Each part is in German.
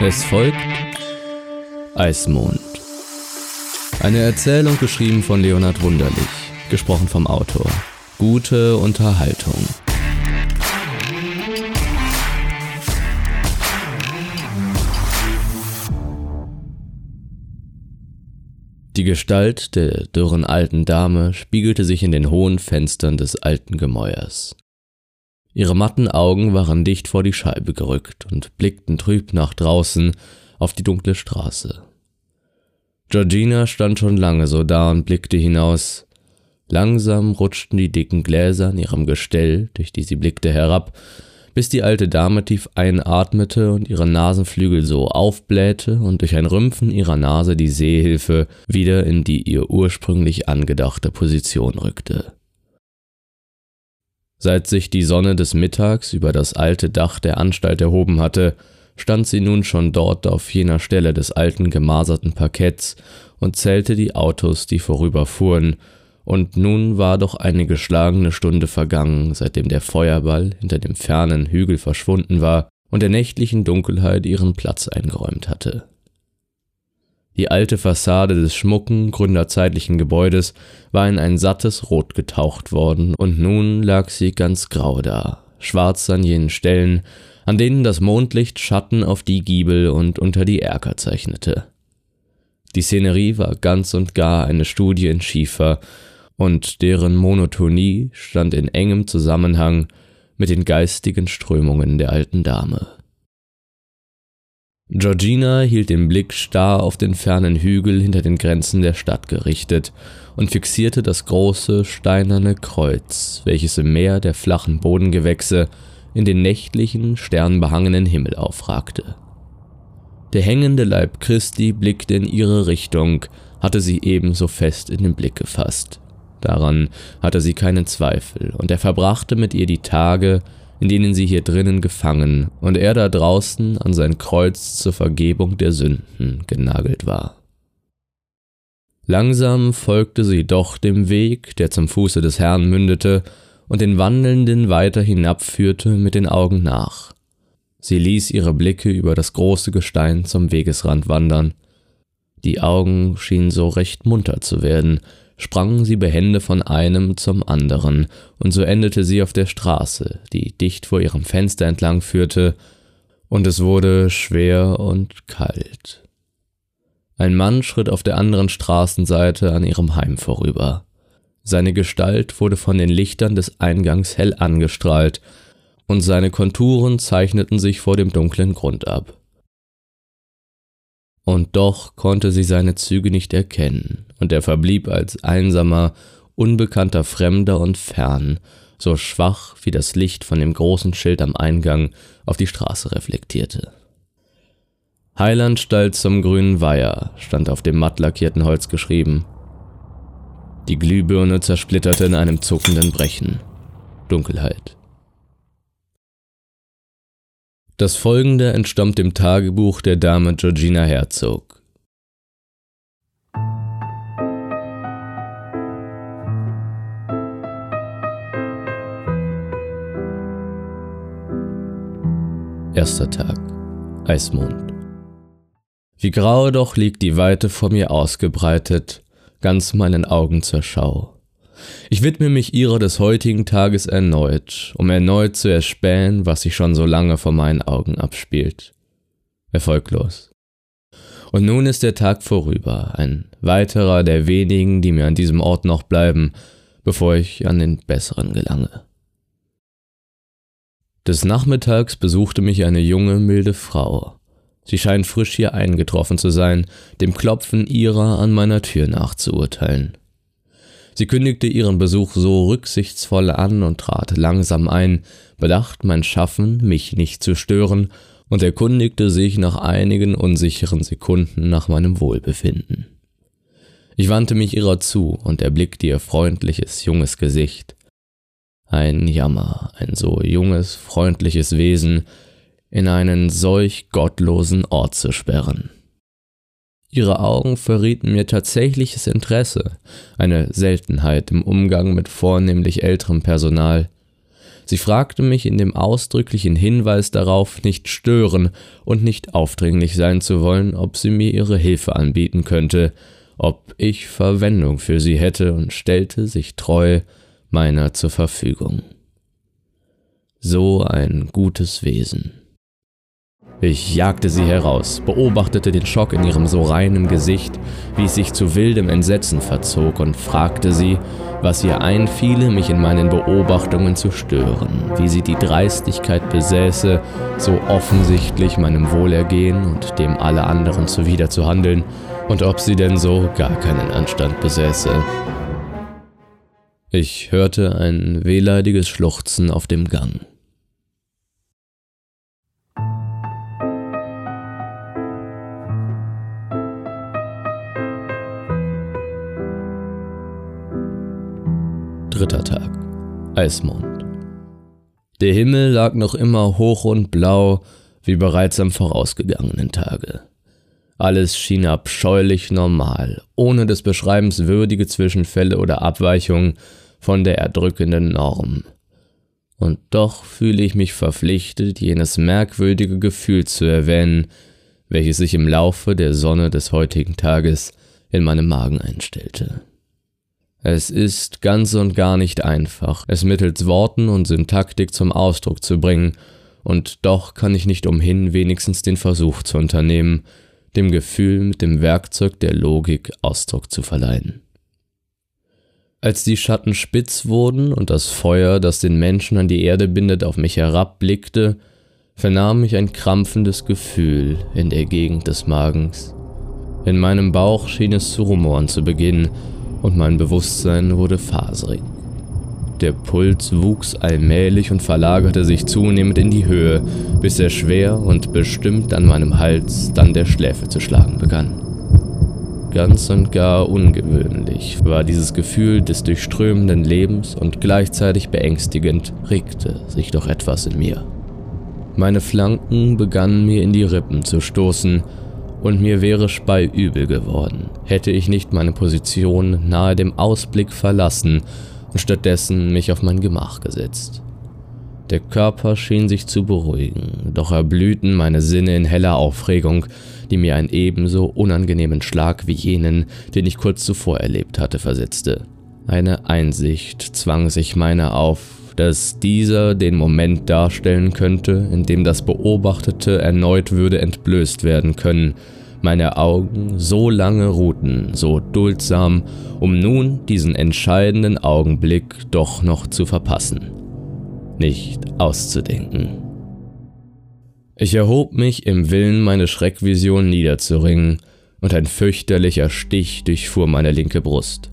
Es folgt Eismond. Eine Erzählung geschrieben von Leonhard Wunderlich, gesprochen vom Autor. Gute Unterhaltung. Die Gestalt der dürren alten Dame spiegelte sich in den hohen Fenstern des alten Gemäuers. Ihre matten Augen waren dicht vor die Scheibe gerückt und blickten trüb nach draußen auf die dunkle Straße. Georgina stand schon lange so da und blickte hinaus. Langsam rutschten die dicken Gläser in ihrem Gestell, durch die sie blickte, herab, bis die alte Dame tief einatmete und ihre Nasenflügel so aufblähte und durch ein Rümpfen ihrer Nase die Sehhilfe wieder in die ihr ursprünglich angedachte Position rückte. Seit sich die Sonne des Mittags über das alte Dach der Anstalt erhoben hatte, stand sie nun schon dort auf jener Stelle des alten gemaserten Parketts und zählte die Autos, die vorüberfuhren, und nun war doch eine geschlagene Stunde vergangen, seitdem der Feuerball hinter dem fernen Hügel verschwunden war und der nächtlichen Dunkelheit ihren Platz eingeräumt hatte. Die alte Fassade des schmucken, gründerzeitlichen Gebäudes war in ein sattes Rot getaucht worden, und nun lag sie ganz grau da, schwarz an jenen Stellen, an denen das Mondlicht Schatten auf die Giebel und unter die Erker zeichnete. Die Szenerie war ganz und gar eine Studie in Schiefer, und deren Monotonie stand in engem Zusammenhang mit den geistigen Strömungen der alten Dame. Georgina hielt den Blick starr auf den fernen Hügel hinter den Grenzen der Stadt gerichtet und fixierte das große steinerne Kreuz, welches im Meer der flachen Bodengewächse in den nächtlichen, sternbehangenen Himmel aufragte. Der hängende Leib Christi blickte in ihre Richtung, hatte sie ebenso fest in den Blick gefasst. Daran hatte sie keinen Zweifel, und er verbrachte mit ihr die Tage, in denen sie hier drinnen gefangen und er da draußen an sein Kreuz zur Vergebung der Sünden genagelt war. Langsam folgte sie doch dem Weg, der zum Fuße des Herrn mündete und den Wandelnden weiter hinabführte, mit den Augen nach. Sie ließ ihre Blicke über das große Gestein zum Wegesrand wandern. Die Augen schienen so recht munter zu werden, sprangen sie behende von einem zum anderen, und so endete sie auf der Straße, die dicht vor ihrem Fenster entlang führte, und es wurde schwer und kalt. Ein Mann schritt auf der anderen Straßenseite an ihrem Heim vorüber. Seine Gestalt wurde von den Lichtern des Eingangs hell angestrahlt, und seine Konturen zeichneten sich vor dem dunklen Grund ab und doch konnte sie seine Züge nicht erkennen, und er verblieb als einsamer, unbekannter Fremder und fern, so schwach wie das Licht von dem großen Schild am Eingang auf die Straße reflektierte. Heilandstall zum grünen Weiher stand auf dem matt lackierten Holz geschrieben. Die Glühbirne zersplitterte in einem zuckenden Brechen. Dunkelheit. Das folgende entstammt dem Tagebuch der Dame Georgina Herzog. Erster Tag. Eismond. Wie grau doch liegt die Weite vor mir ausgebreitet, ganz meinen Augen zur Schau. Ich widme mich ihrer des heutigen Tages erneut, um erneut zu erspähen, was sich schon so lange vor meinen Augen abspielt. Erfolglos. Und nun ist der Tag vorüber, ein weiterer der wenigen, die mir an diesem Ort noch bleiben, bevor ich an den besseren gelange. Des Nachmittags besuchte mich eine junge, milde Frau. Sie scheint frisch hier eingetroffen zu sein, dem Klopfen ihrer an meiner Tür nachzuurteilen. Sie kündigte ihren Besuch so rücksichtsvoll an und trat langsam ein, bedacht mein Schaffen, mich nicht zu stören, und erkundigte sich nach einigen unsicheren Sekunden nach meinem Wohlbefinden. Ich wandte mich ihrer zu und erblickte ihr freundliches, junges Gesicht. Ein Jammer, ein so junges, freundliches Wesen in einen solch gottlosen Ort zu sperren. Ihre Augen verrieten mir tatsächliches Interesse, eine Seltenheit im Umgang mit vornehmlich älterem Personal. Sie fragte mich in dem ausdrücklichen Hinweis darauf, nicht stören und nicht aufdringlich sein zu wollen, ob sie mir ihre Hilfe anbieten könnte, ob ich Verwendung für sie hätte und stellte sich treu meiner zur Verfügung. So ein gutes Wesen. Ich jagte sie heraus, beobachtete den Schock in ihrem so reinen Gesicht, wie es sich zu wildem Entsetzen verzog, und fragte sie, was ihr einfiele, mich in meinen Beobachtungen zu stören, wie sie die Dreistigkeit besäße, so offensichtlich meinem Wohlergehen und dem aller anderen zuwider zu handeln, und ob sie denn so gar keinen Anstand besäße. Ich hörte ein wehleidiges Schluchzen auf dem Gang. Dritter Tag. Eismond. Der Himmel lag noch immer hoch und blau, wie bereits am vorausgegangenen Tage. Alles schien abscheulich normal, ohne des Beschreibens würdige Zwischenfälle oder Abweichungen von der erdrückenden Norm. Und doch fühle ich mich verpflichtet, jenes merkwürdige Gefühl zu erwähnen, welches sich im Laufe der Sonne des heutigen Tages in meinem Magen einstellte. Es ist ganz und gar nicht einfach, es mittels Worten und Syntaktik zum Ausdruck zu bringen, und doch kann ich nicht umhin, wenigstens den Versuch zu unternehmen, dem Gefühl mit dem Werkzeug der Logik Ausdruck zu verleihen. Als die Schatten spitz wurden und das Feuer, das den Menschen an die Erde bindet, auf mich herabblickte, vernahm ich ein krampfendes Gefühl in der Gegend des Magens. In meinem Bauch schien es zu rumoren zu beginnen, und mein Bewusstsein wurde faserig. Der Puls wuchs allmählich und verlagerte sich zunehmend in die Höhe, bis er schwer und bestimmt an meinem Hals dann der Schläfe zu schlagen begann. Ganz und gar ungewöhnlich war dieses Gefühl des durchströmenden Lebens und gleichzeitig beängstigend regte sich doch etwas in mir. Meine Flanken begannen mir in die Rippen zu stoßen, und mir wäre speiübel geworden, hätte ich nicht meine Position nahe dem Ausblick verlassen und stattdessen mich auf mein Gemach gesetzt. Der Körper schien sich zu beruhigen, doch erblühten meine Sinne in heller Aufregung, die mir einen ebenso unangenehmen Schlag wie jenen, den ich kurz zuvor erlebt hatte, versetzte. Eine Einsicht zwang sich meiner auf, dass dieser den Moment darstellen könnte, in dem das Beobachtete erneut würde entblößt werden können, meine Augen so lange ruhten, so duldsam, um nun diesen entscheidenden Augenblick doch noch zu verpassen, nicht auszudenken. Ich erhob mich im Willen, meine Schreckvision niederzuringen, und ein fürchterlicher Stich durchfuhr meine linke Brust.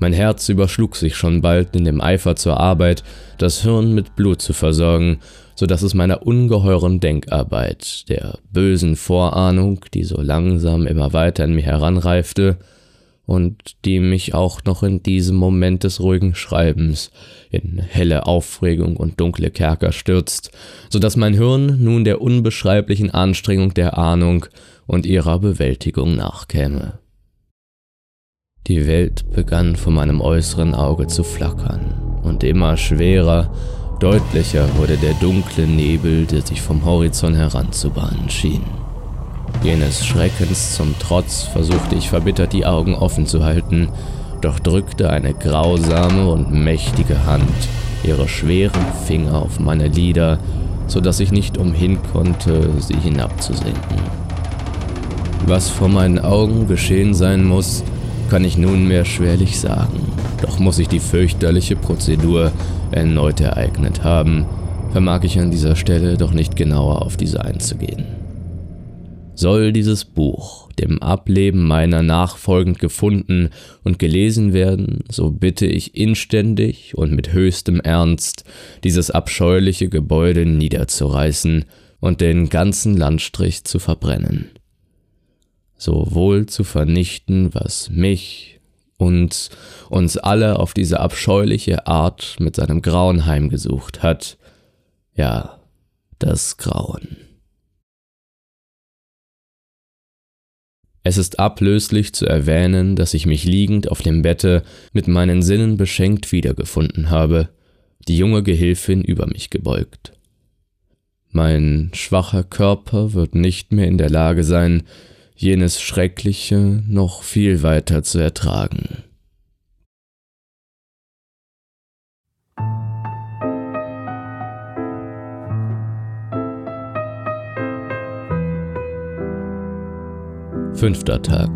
Mein Herz überschlug sich schon bald in dem Eifer zur Arbeit, das Hirn mit Blut zu versorgen, so dass es meiner ungeheuren Denkarbeit, der bösen Vorahnung, die so langsam immer weiter in mir heranreifte und die mich auch noch in diesem Moment des ruhigen Schreibens in helle Aufregung und dunkle Kerker stürzt, so dass mein Hirn nun der unbeschreiblichen Anstrengung der Ahnung und ihrer Bewältigung nachkäme. Die Welt begann vor meinem äußeren Auge zu flackern und immer schwerer, deutlicher wurde der dunkle Nebel, der sich vom Horizont heranzubahnen schien. Jenes Schreckens zum Trotz versuchte ich verbittert die Augen offen zu halten, doch drückte eine grausame und mächtige Hand ihre schweren Finger auf meine Lider, so dass ich nicht umhin konnte, sie hinabzusenken. Was vor meinen Augen geschehen sein muss, kann ich nunmehr schwerlich sagen. Doch muss ich die fürchterliche Prozedur erneut ereignet haben, vermag ich an dieser Stelle doch nicht genauer auf diese einzugehen. Soll dieses Buch dem Ableben meiner nachfolgend gefunden und gelesen werden, so bitte ich inständig und mit höchstem Ernst, dieses abscheuliche Gebäude niederzureißen und den ganzen Landstrich zu verbrennen sowohl zu vernichten, was mich und uns alle auf diese abscheuliche Art mit seinem Grauen heimgesucht hat, ja, das Grauen. Es ist ablöslich zu erwähnen, dass ich mich liegend auf dem Bette mit meinen Sinnen beschenkt wiedergefunden habe, die junge Gehilfin über mich gebeugt. Mein schwacher Körper wird nicht mehr in der Lage sein, jenes Schreckliche noch viel weiter zu ertragen. Fünfter Tag,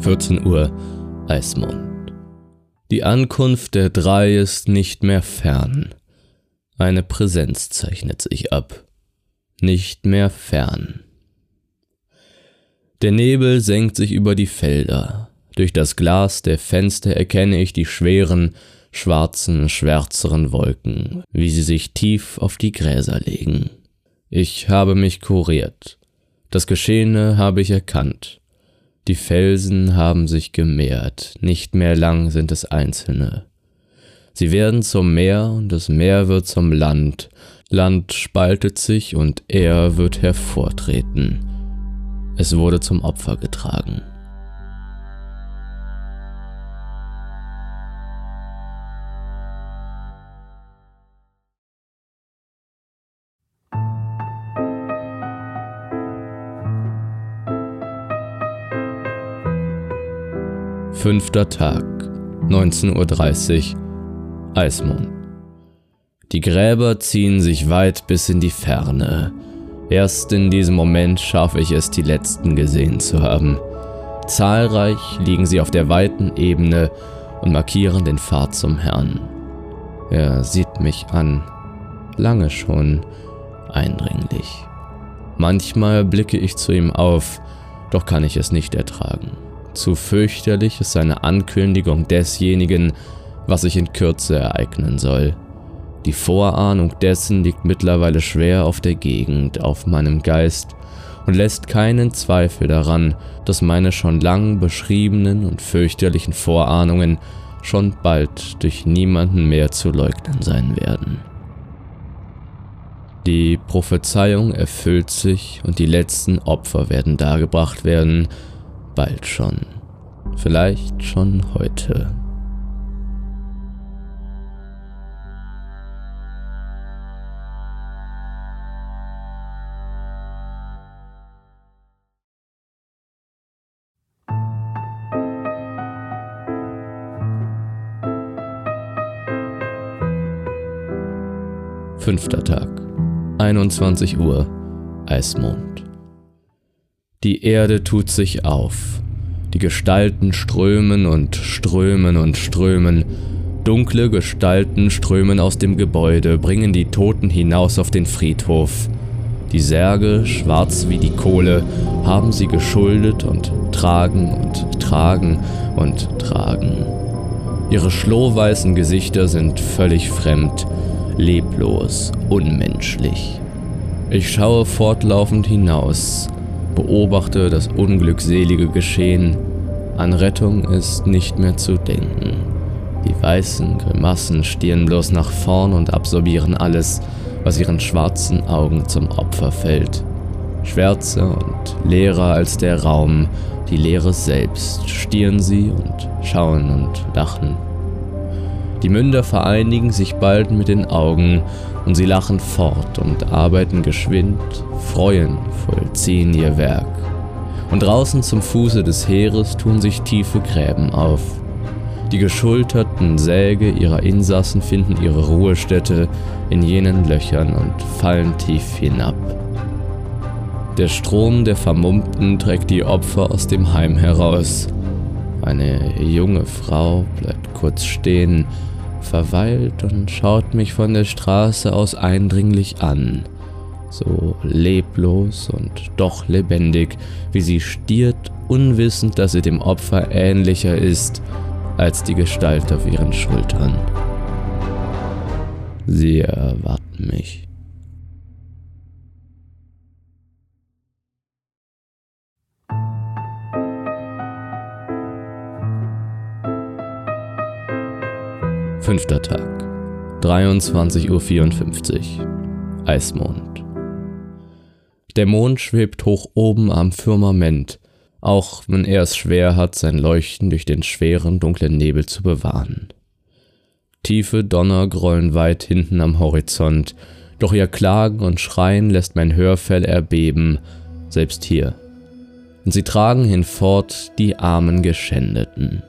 14 Uhr, Eismond. Die Ankunft der drei ist nicht mehr fern. Eine Präsenz zeichnet sich ab. Nicht mehr fern. Der Nebel senkt sich über die Felder. Durch das Glas der Fenster erkenne ich die schweren, schwarzen, schwärzeren Wolken, wie sie sich tief auf die Gräser legen. Ich habe mich kuriert. Das Geschehene habe ich erkannt. Die Felsen haben sich gemehrt, nicht mehr lang sind es einzelne. Sie werden zum Meer und das Meer wird zum Land, Land spaltet sich und er wird hervortreten. Es wurde zum Opfer getragen. Fünfter Tag, 19.30 Uhr, Eismond. Die Gräber ziehen sich weit bis in die Ferne. Erst in diesem Moment schaffe ich es, die letzten gesehen zu haben. Zahlreich liegen sie auf der weiten Ebene und markieren den Pfad zum Herrn. Er sieht mich an, lange schon, eindringlich. Manchmal blicke ich zu ihm auf, doch kann ich es nicht ertragen. Zu fürchterlich ist seine Ankündigung desjenigen, was sich in Kürze ereignen soll. Die Vorahnung dessen liegt mittlerweile schwer auf der Gegend, auf meinem Geist und lässt keinen Zweifel daran, dass meine schon lang beschriebenen und fürchterlichen Vorahnungen schon bald durch niemanden mehr zu leugnen sein werden. Die Prophezeiung erfüllt sich und die letzten Opfer werden dargebracht werden, bald schon. Vielleicht schon heute. Fünfter Tag, 21 Uhr, Eismond. Die Erde tut sich auf. Die Gestalten strömen und strömen und strömen. Dunkle Gestalten strömen aus dem Gebäude, bringen die Toten hinaus auf den Friedhof. Die Särge, schwarz wie die Kohle, haben sie geschuldet und tragen und tragen und tragen. Ihre schlohweißen Gesichter sind völlig fremd, leblos, unmenschlich. Ich schaue fortlaufend hinaus, beobachte das unglückselige Geschehen. An Rettung ist nicht mehr zu denken. Die weißen Grimassen stieren bloß nach vorn und absorbieren alles, was ihren schwarzen Augen zum Opfer fällt. Schwärzer und leerer als der Raum, die Leere selbst, stieren sie und schauen und lachen. Die Münder vereinigen sich bald mit den Augen und sie lachen fort und arbeiten geschwind, freuen, vollziehen ihr Werk. Und draußen zum Fuße des Heeres tun sich tiefe Gräben auf. Die geschulterten Säge ihrer Insassen finden ihre Ruhestätte in jenen Löchern und fallen tief hinab. Der Strom der Vermummten trägt die Opfer aus dem Heim heraus. Eine junge Frau bleibt kurz stehen, verweilt und schaut mich von der Straße aus eindringlich an, so leblos und doch lebendig, wie sie stiert, unwissend, dass sie dem Opfer ähnlicher ist als die Gestalt auf ihren Schultern. Sie erwarten mich. Fünfter Tag, 23.54 Uhr, Eismond. Der Mond schwebt hoch oben am Firmament, auch wenn er es schwer hat, sein Leuchten durch den schweren, dunklen Nebel zu bewahren. Tiefe Donner grollen weit hinten am Horizont, doch ihr Klagen und Schreien lässt mein Hörfell erbeben, selbst hier. Und sie tragen hinfort die armen Geschändeten.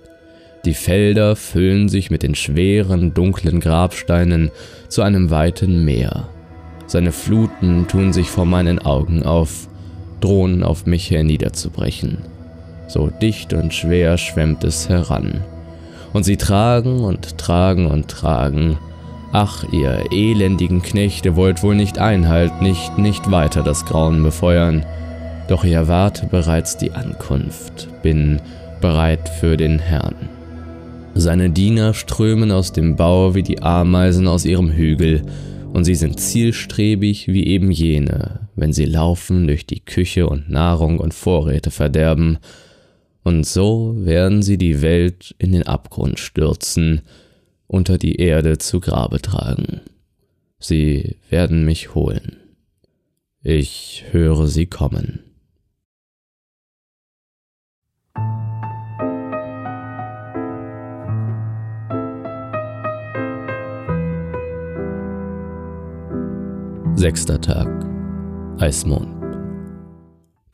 Die Felder füllen sich mit den schweren, dunklen Grabsteinen zu einem weiten Meer. Seine Fluten tun sich vor meinen Augen auf, drohen auf mich herniederzubrechen. So dicht und schwer schwemmt es heran. Und sie tragen und tragen und tragen. Ach, ihr elendigen Knechte wollt wohl nicht Einhalt, nicht, nicht weiter das Grauen befeuern. Doch ich erwarte bereits die Ankunft, bin bereit für den Herrn. Seine Diener strömen aus dem Bau wie die Ameisen aus ihrem Hügel, und sie sind zielstrebig wie eben jene, wenn sie laufen durch die Küche und Nahrung und Vorräte verderben, und so werden sie die Welt in den Abgrund stürzen, unter die Erde zu Grabe tragen. Sie werden mich holen. Ich höre sie kommen. Sechster Tag. Eismond.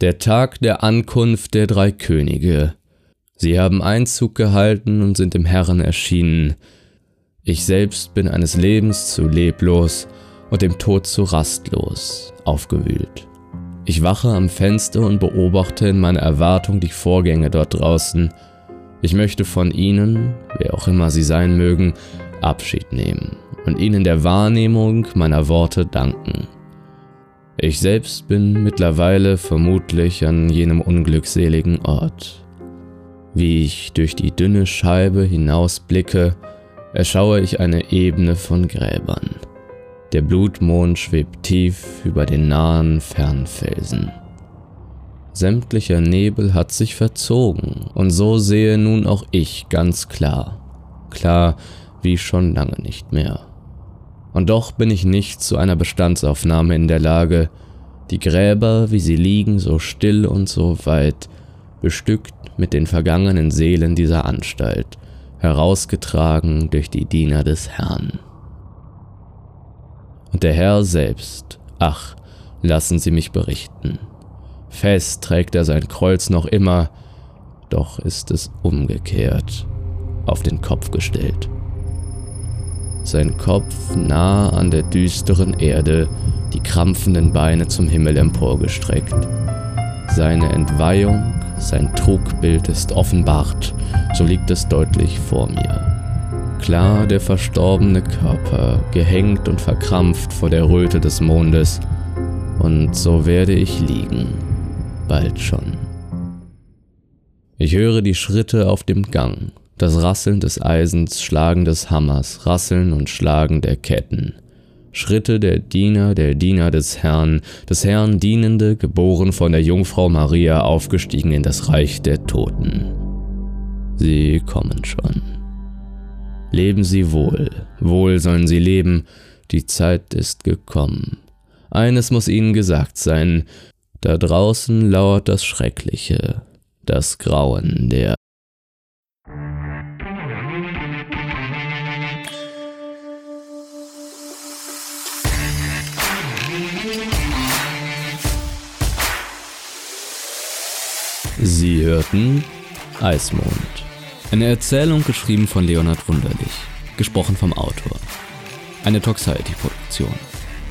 Der Tag der Ankunft der drei Könige. Sie haben Einzug gehalten und sind dem Herrn erschienen. Ich selbst bin eines Lebens zu leblos und dem Tod zu rastlos, aufgewühlt. Ich wache am Fenster und beobachte in meiner Erwartung die Vorgänge dort draußen. Ich möchte von ihnen, wer auch immer sie sein mögen, Abschied nehmen und ihnen der Wahrnehmung meiner Worte danken. Ich selbst bin mittlerweile vermutlich an jenem unglückseligen Ort. Wie ich durch die dünne Scheibe hinausblicke, erschaue ich eine Ebene von Gräbern. Der Blutmond schwebt tief über den nahen Fernfelsen. Sämtlicher Nebel hat sich verzogen, und so sehe nun auch ich ganz klar, klar wie schon lange nicht mehr. Und doch bin ich nicht zu einer Bestandsaufnahme in der Lage, die Gräber, wie sie liegen, so still und so weit, bestückt mit den vergangenen Seelen dieser Anstalt, herausgetragen durch die Diener des Herrn. Und der Herr selbst, ach, lassen Sie mich berichten. Fest trägt er sein Kreuz noch immer, doch ist es umgekehrt, auf den Kopf gestellt sein Kopf nah an der düsteren Erde, die krampfenden Beine zum Himmel emporgestreckt. Seine Entweihung, sein Trugbild ist offenbart, so liegt es deutlich vor mir. Klar der verstorbene Körper, gehängt und verkrampft vor der Röte des Mondes, und so werde ich liegen, bald schon. Ich höre die Schritte auf dem Gang, das Rasseln des Eisens, Schlagen des Hammers, Rasseln und Schlagen der Ketten. Schritte der Diener, der Diener des Herrn, des Herrn Dienende, geboren von der Jungfrau Maria, aufgestiegen in das Reich der Toten. Sie kommen schon. Leben Sie wohl, wohl sollen Sie leben, die Zeit ist gekommen. Eines muss Ihnen gesagt sein, da draußen lauert das Schreckliche, das Grauen der Sie hörten Eismond. Eine Erzählung geschrieben von Leonhard Wunderlich, gesprochen vom Autor. Eine Toxiety-Produktion.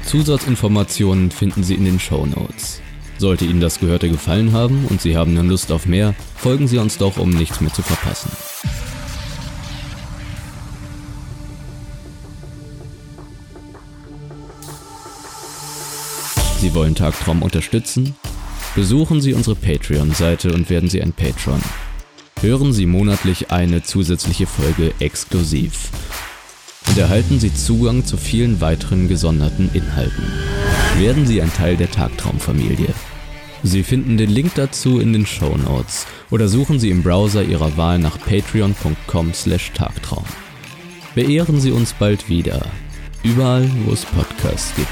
Zusatzinformationen finden Sie in den Show Notes. Sollte Ihnen das Gehörte gefallen haben und Sie haben nun Lust auf mehr, folgen Sie uns doch, um nichts mehr zu verpassen. Sie wollen Tagtraum unterstützen? Besuchen Sie unsere Patreon-Seite und werden Sie ein Patron. Hören Sie monatlich eine zusätzliche Folge exklusiv und erhalten Sie Zugang zu vielen weiteren gesonderten Inhalten. Werden Sie ein Teil der Tagtraumfamilie. Sie finden den Link dazu in den Show Notes oder suchen Sie im Browser Ihrer Wahl nach patreon.com/tagtraum. Beehren Sie uns bald wieder, überall wo es Podcasts gibt.